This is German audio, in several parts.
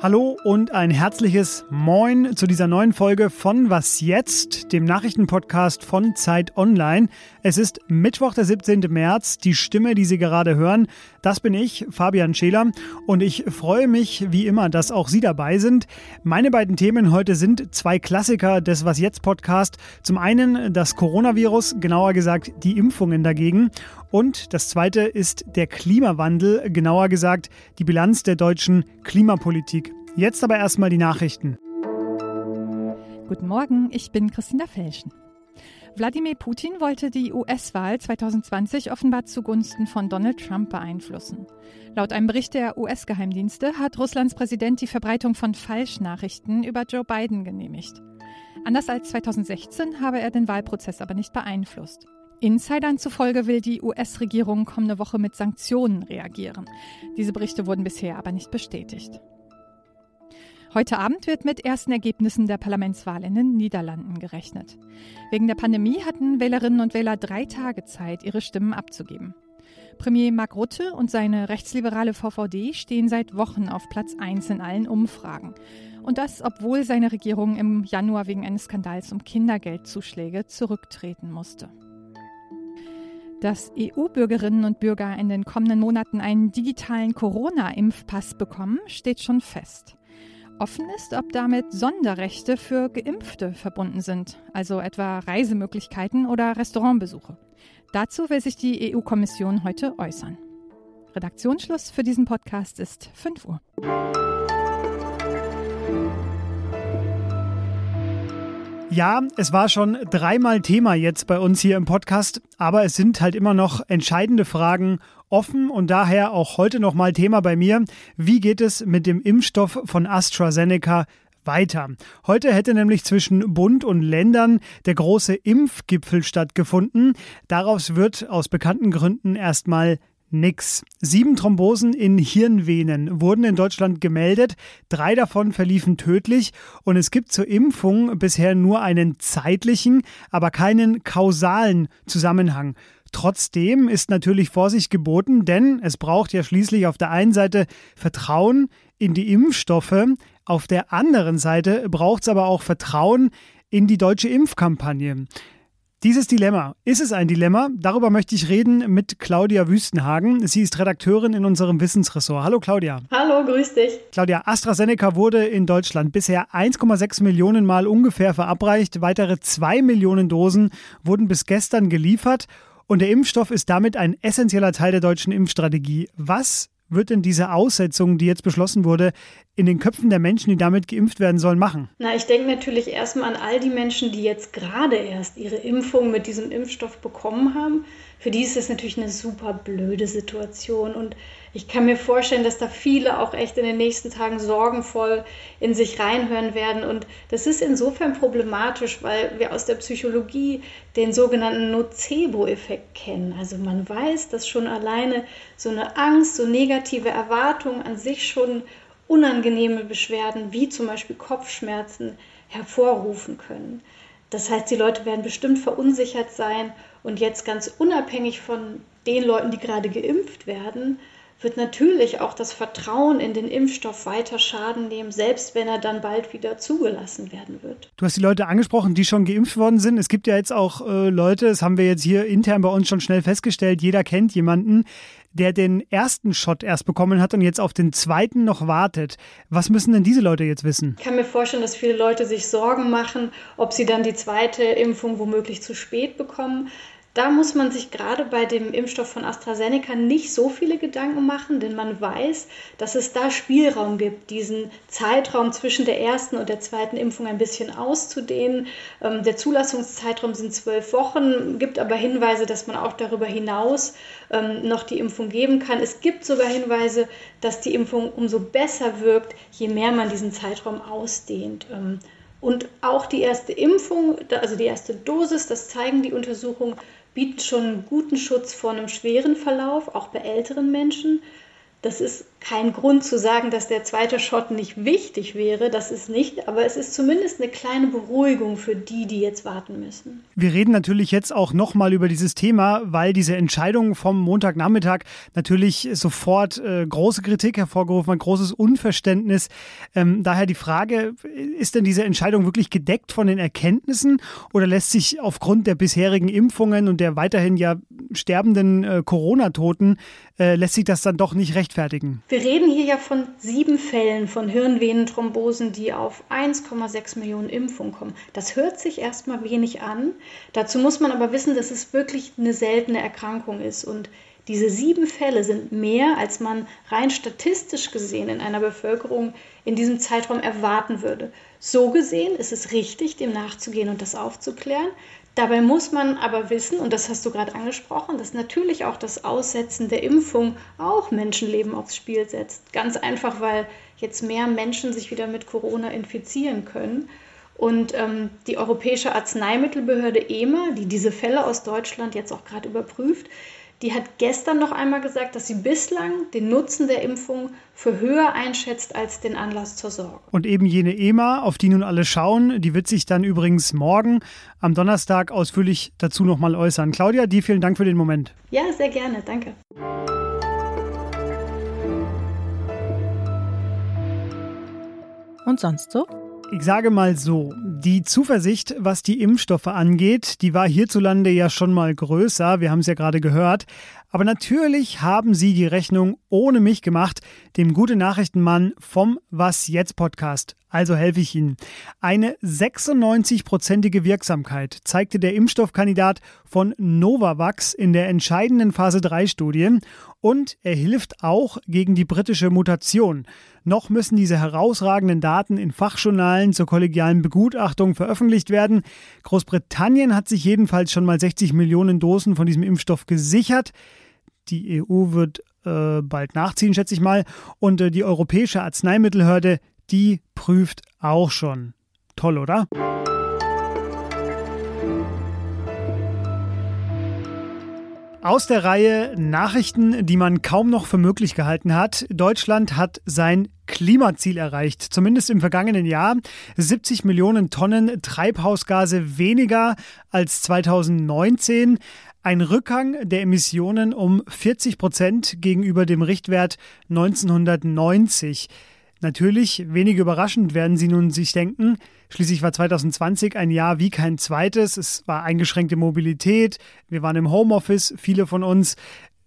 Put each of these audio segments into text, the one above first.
Hallo und ein herzliches Moin zu dieser neuen Folge von Was jetzt, dem Nachrichtenpodcast von Zeit Online. Es ist Mittwoch, der 17. März. Die Stimme, die Sie gerade hören, das bin ich, Fabian Scheler. Und ich freue mich wie immer, dass auch Sie dabei sind. Meine beiden Themen heute sind zwei Klassiker des Was jetzt Podcast. Zum einen das Coronavirus, genauer gesagt die Impfungen dagegen. Und das zweite ist der Klimawandel, genauer gesagt die Bilanz der deutschen Klimapolitik. Jetzt aber erstmal die Nachrichten. Guten Morgen, ich bin Christina Felschen. Wladimir Putin wollte die US-Wahl 2020 offenbar zugunsten von Donald Trump beeinflussen. Laut einem Bericht der US-Geheimdienste hat Russlands Präsident die Verbreitung von Falschnachrichten über Joe Biden genehmigt. Anders als 2016 habe er den Wahlprozess aber nicht beeinflusst. Insidern zufolge will die US-Regierung kommende Woche mit Sanktionen reagieren. Diese Berichte wurden bisher aber nicht bestätigt. Heute Abend wird mit ersten Ergebnissen der Parlamentswahl in den Niederlanden gerechnet. Wegen der Pandemie hatten Wählerinnen und Wähler drei Tage Zeit, ihre Stimmen abzugeben. Premier Mark Rutte und seine rechtsliberale VVD stehen seit Wochen auf Platz 1 in allen Umfragen. Und das, obwohl seine Regierung im Januar wegen eines Skandals um Kindergeldzuschläge zurücktreten musste. Dass EU-Bürgerinnen und Bürger in den kommenden Monaten einen digitalen Corona-Impfpass bekommen, steht schon fest. Offen ist, ob damit Sonderrechte für Geimpfte verbunden sind, also etwa Reisemöglichkeiten oder Restaurantbesuche. Dazu will sich die EU-Kommission heute äußern. Redaktionsschluss für diesen Podcast ist 5 Uhr. Ja, es war schon dreimal Thema jetzt bei uns hier im Podcast, aber es sind halt immer noch entscheidende Fragen offen und daher auch heute nochmal Thema bei mir. Wie geht es mit dem Impfstoff von AstraZeneca weiter. Heute hätte nämlich zwischen Bund und Ländern der große Impfgipfel stattgefunden. Daraus wird aus bekannten Gründen erstmal Nix. Sieben Thrombosen in Hirnvenen wurden in Deutschland gemeldet. Drei davon verliefen tödlich. Und es gibt zur Impfung bisher nur einen zeitlichen, aber keinen kausalen Zusammenhang. Trotzdem ist natürlich Vorsicht geboten, denn es braucht ja schließlich auf der einen Seite Vertrauen in die Impfstoffe, auf der anderen Seite braucht es aber auch Vertrauen in die deutsche Impfkampagne. Dieses Dilemma, ist es ein Dilemma? Darüber möchte ich reden mit Claudia Wüstenhagen. Sie ist Redakteurin in unserem Wissensressort. Hallo Claudia. Hallo, grüß dich. Claudia, AstraZeneca wurde in Deutschland bisher 1,6 Millionen Mal ungefähr verabreicht. Weitere 2 Millionen Dosen wurden bis gestern geliefert. Und der Impfstoff ist damit ein essentieller Teil der deutschen Impfstrategie. Was wird denn diese Aussetzung, die jetzt beschlossen wurde, in den Köpfen der Menschen, die damit geimpft werden sollen, machen? Na, ich denke natürlich erstmal an all die Menschen, die jetzt gerade erst ihre Impfung mit diesem Impfstoff bekommen haben. Für die ist das natürlich eine super blöde Situation. Und ich kann mir vorstellen, dass da viele auch echt in den nächsten Tagen sorgenvoll in sich reinhören werden. Und das ist insofern problematisch, weil wir aus der Psychologie den sogenannten Nocebo-Effekt kennen. Also man weiß, dass schon alleine so eine Angst, so negative Erwartungen an sich schon unangenehme Beschwerden wie zum Beispiel Kopfschmerzen hervorrufen können. Das heißt, die Leute werden bestimmt verunsichert sein und jetzt ganz unabhängig von den Leuten, die gerade geimpft werden, wird natürlich auch das Vertrauen in den Impfstoff weiter Schaden nehmen, selbst wenn er dann bald wieder zugelassen werden wird. Du hast die Leute angesprochen, die schon geimpft worden sind. Es gibt ja jetzt auch äh, Leute, das haben wir jetzt hier intern bei uns schon schnell festgestellt, jeder kennt jemanden, der den ersten Shot erst bekommen hat und jetzt auf den zweiten noch wartet. Was müssen denn diese Leute jetzt wissen? Ich kann mir vorstellen, dass viele Leute sich Sorgen machen, ob sie dann die zweite Impfung womöglich zu spät bekommen. Da muss man sich gerade bei dem Impfstoff von AstraZeneca nicht so viele Gedanken machen, denn man weiß, dass es da Spielraum gibt, diesen Zeitraum zwischen der ersten und der zweiten Impfung ein bisschen auszudehnen. Ähm, der Zulassungszeitraum sind zwölf Wochen, gibt aber Hinweise, dass man auch darüber hinaus ähm, noch die Impfung geben kann. Es gibt sogar Hinweise, dass die Impfung umso besser wirkt, je mehr man diesen Zeitraum ausdehnt. Ähm, und auch die erste Impfung, also die erste Dosis, das zeigen die Untersuchungen, bietet schon guten Schutz vor einem schweren Verlauf, auch bei älteren Menschen. Das ist kein Grund zu sagen, dass der zweite Shot nicht wichtig wäre. Das ist nicht, aber es ist zumindest eine kleine Beruhigung für die, die jetzt warten müssen. Wir reden natürlich jetzt auch nochmal über dieses Thema, weil diese Entscheidung vom Montagnachmittag natürlich sofort äh, große Kritik hervorgerufen hat, großes Unverständnis. Ähm, daher die Frage, ist denn diese Entscheidung wirklich gedeckt von den Erkenntnissen oder lässt sich aufgrund der bisherigen Impfungen und der weiterhin ja sterbenden äh, Corona-Toten, äh, lässt sich das dann doch nicht rechtfertigen? Wir reden hier ja von sieben Fällen von Hirnvenenthrombosen, die auf 1,6 Millionen Impfungen kommen. Das hört sich erstmal wenig an. Dazu muss man aber wissen, dass es wirklich eine seltene Erkrankung ist. Und diese sieben Fälle sind mehr, als man rein statistisch gesehen in einer Bevölkerung in diesem Zeitraum erwarten würde. So gesehen ist es richtig, dem nachzugehen und das aufzuklären. Dabei muss man aber wissen, und das hast du gerade angesprochen, dass natürlich auch das Aussetzen der Impfung auch Menschenleben aufs Spiel setzt. Ganz einfach, weil jetzt mehr Menschen sich wieder mit Corona infizieren können. Und ähm, die Europäische Arzneimittelbehörde EMA, die diese Fälle aus Deutschland jetzt auch gerade überprüft, die hat gestern noch einmal gesagt, dass sie bislang den Nutzen der Impfung für höher einschätzt als den Anlass zur Sorge. Und eben jene EMA, auf die nun alle schauen, die wird sich dann übrigens morgen am Donnerstag ausführlich dazu nochmal äußern. Claudia, die vielen Dank für den Moment. Ja, sehr gerne. Danke. Und sonst so? Ich sage mal so, die Zuversicht, was die Impfstoffe angeht, die war hierzulande ja schon mal größer, wir haben es ja gerade gehört, aber natürlich haben sie die Rechnung ohne mich gemacht, dem gute Nachrichtenmann vom Was jetzt Podcast. Also helfe ich Ihnen. Eine 96-prozentige Wirksamkeit zeigte der Impfstoffkandidat von Novavax in der entscheidenden Phase 3 Studie und er hilft auch gegen die britische Mutation. Noch müssen diese herausragenden Daten in Fachjournalen zur kollegialen Begutachtung veröffentlicht werden. Großbritannien hat sich jedenfalls schon mal 60 Millionen Dosen von diesem Impfstoff gesichert. Die EU wird äh, bald nachziehen, schätze ich mal. Und äh, die Europäische Arzneimittelhörde, die prüft auch schon. Toll, oder? Aus der Reihe Nachrichten, die man kaum noch für möglich gehalten hat. Deutschland hat sein Klimaziel erreicht, zumindest im vergangenen Jahr. 70 Millionen Tonnen Treibhausgase weniger als 2019. Ein Rückgang der Emissionen um 40 Prozent gegenüber dem Richtwert 1990. Natürlich, wenig überraschend werden Sie nun sich denken, schließlich war 2020 ein Jahr wie kein zweites. Es war eingeschränkte Mobilität, wir waren im Homeoffice, viele von uns.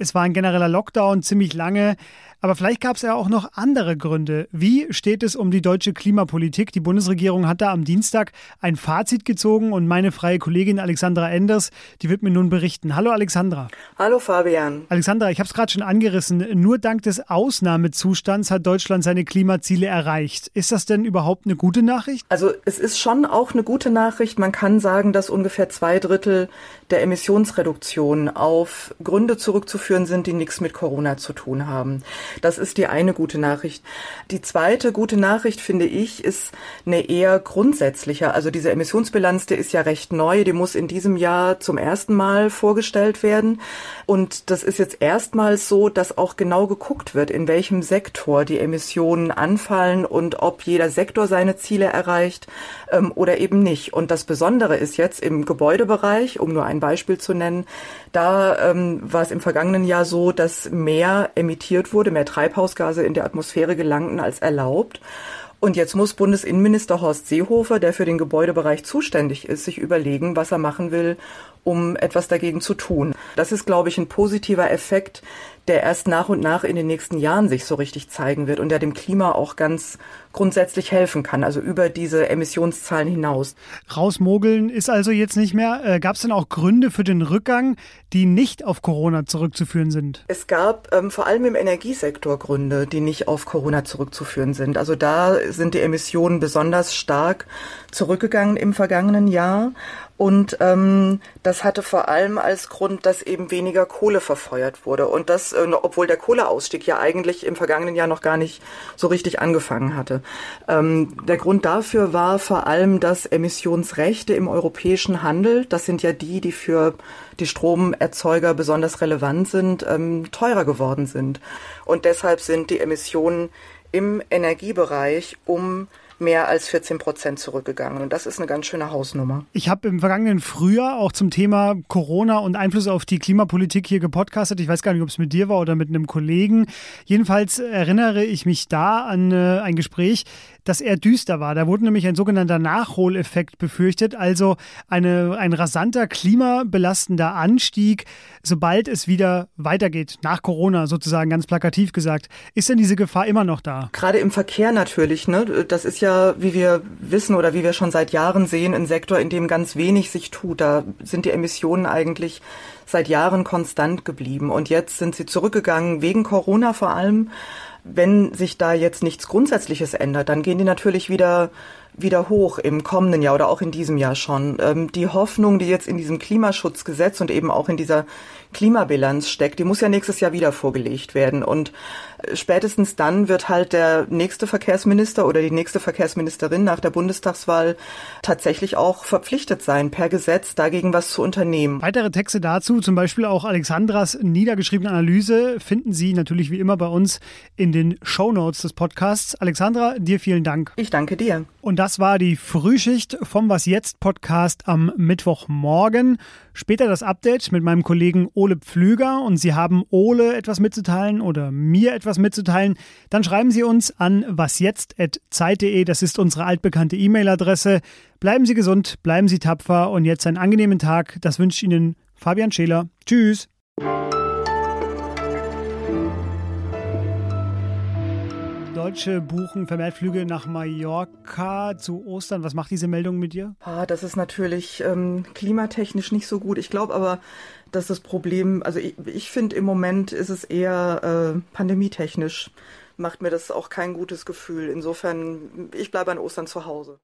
Es war ein genereller Lockdown ziemlich lange. Aber vielleicht gab es ja auch noch andere Gründe. Wie steht es um die deutsche Klimapolitik? Die Bundesregierung hat da am Dienstag ein Fazit gezogen und meine freie Kollegin Alexandra Enders, die wird mir nun berichten. Hallo Alexandra. Hallo Fabian. Alexandra, ich habe es gerade schon angerissen. Nur dank des Ausnahmezustands hat Deutschland seine Klimaziele erreicht. Ist das denn überhaupt eine gute Nachricht? Also es ist schon auch eine gute Nachricht. Man kann sagen, dass ungefähr zwei Drittel der Emissionsreduktion auf Gründe zurückzuführen sind, die nichts mit Corona zu tun haben. Das ist die eine gute Nachricht. Die zweite gute Nachricht, finde ich, ist eine eher grundsätzliche. Also diese Emissionsbilanz, die ist ja recht neu, die muss in diesem Jahr zum ersten Mal vorgestellt werden. Und das ist jetzt erstmals so, dass auch genau geguckt wird, in welchem Sektor die Emissionen anfallen und ob jeder Sektor seine Ziele erreicht ähm, oder eben nicht. Und das Besondere ist jetzt im Gebäudebereich, um nur ein Beispiel zu nennen, da ähm, war es im vergangenen Jahr so, dass mehr emittiert wurde, mehr Treibhausgase in der Atmosphäre gelangten als erlaubt. Und jetzt muss Bundesinnenminister Horst Seehofer, der für den Gebäudebereich zuständig ist, sich überlegen, was er machen will, um etwas dagegen zu tun. Das ist, glaube ich, ein positiver Effekt, der erst nach und nach in den nächsten Jahren sich so richtig zeigen wird und der dem Klima auch ganz grundsätzlich helfen kann, also über diese Emissionszahlen hinaus. Rausmogeln ist also jetzt nicht mehr. Äh, gab es denn auch Gründe für den Rückgang, die nicht auf Corona zurückzuführen sind? Es gab ähm, vor allem im Energiesektor Gründe, die nicht auf Corona zurückzuführen sind. Also da sind die Emissionen besonders stark zurückgegangen im vergangenen Jahr. Und ähm, das hatte vor allem als Grund, dass eben weniger Kohle verfeuert wurde. Und das, äh, obwohl der Kohleausstieg ja eigentlich im vergangenen Jahr noch gar nicht so richtig angefangen hatte. Ähm, der Grund dafür war vor allem, dass Emissionsrechte im europäischen Handel, das sind ja die, die für die Stromerzeuger besonders relevant sind, ähm, teurer geworden sind. Und deshalb sind die Emissionen im Energiebereich um mehr als 14 Prozent zurückgegangen. Und das ist eine ganz schöne Hausnummer. Ich habe im vergangenen Frühjahr auch zum Thema Corona und Einfluss auf die Klimapolitik hier gepodcastet. Ich weiß gar nicht, ob es mit dir war oder mit einem Kollegen. Jedenfalls erinnere ich mich da an äh, ein Gespräch, das eher düster war. Da wurde nämlich ein sogenannter Nachholeffekt befürchtet, also eine, ein rasanter klimabelastender Anstieg, sobald es wieder weitergeht, nach Corona sozusagen, ganz plakativ gesagt. Ist denn diese Gefahr immer noch da? Gerade im Verkehr natürlich. Ne? Das ist ja, wie wir wissen oder wie wir schon seit Jahren sehen, ein Sektor, in dem ganz wenig sich tut. Da sind die Emissionen eigentlich seit Jahren konstant geblieben. Und jetzt sind sie zurückgegangen, wegen Corona vor allem wenn sich da jetzt nichts Grundsätzliches ändert, dann gehen die natürlich wieder wieder hoch im kommenden Jahr oder auch in diesem Jahr schon. Ähm, die Hoffnung, die jetzt in diesem Klimaschutzgesetz und eben auch in dieser Klimabilanz steckt, die muss ja nächstes Jahr wieder vorgelegt werden. Und äh, spätestens dann wird halt der nächste Verkehrsminister oder die nächste Verkehrsministerin nach der Bundestagswahl tatsächlich auch verpflichtet sein, per Gesetz dagegen was zu unternehmen. Weitere Texte dazu, zum Beispiel auch Alexandras niedergeschriebene Analyse, finden Sie natürlich wie immer bei uns in den Show Notes des Podcasts. Alexandra, dir vielen Dank. Ich danke dir. Und das war die Frühschicht vom Was Jetzt Podcast am Mittwochmorgen. Später das Update mit meinem Kollegen Ole Pflüger und Sie haben Ole etwas mitzuteilen oder mir etwas mitzuteilen, dann schreiben Sie uns an wasjetzt.zeit.de. Das ist unsere altbekannte E-Mail-Adresse. Bleiben Sie gesund, bleiben Sie tapfer und jetzt einen angenehmen Tag. Das wünscht Ihnen Fabian Scheler. Tschüss. Deutsche buchen vermehrt Flüge nach Mallorca zu Ostern. Was macht diese Meldung mit dir? Ah, das ist natürlich ähm, klimatechnisch nicht so gut. Ich glaube aber, dass das Problem, also ich, ich finde im Moment ist es eher äh, pandemietechnisch, macht mir das auch kein gutes Gefühl. Insofern, ich bleibe an Ostern zu Hause.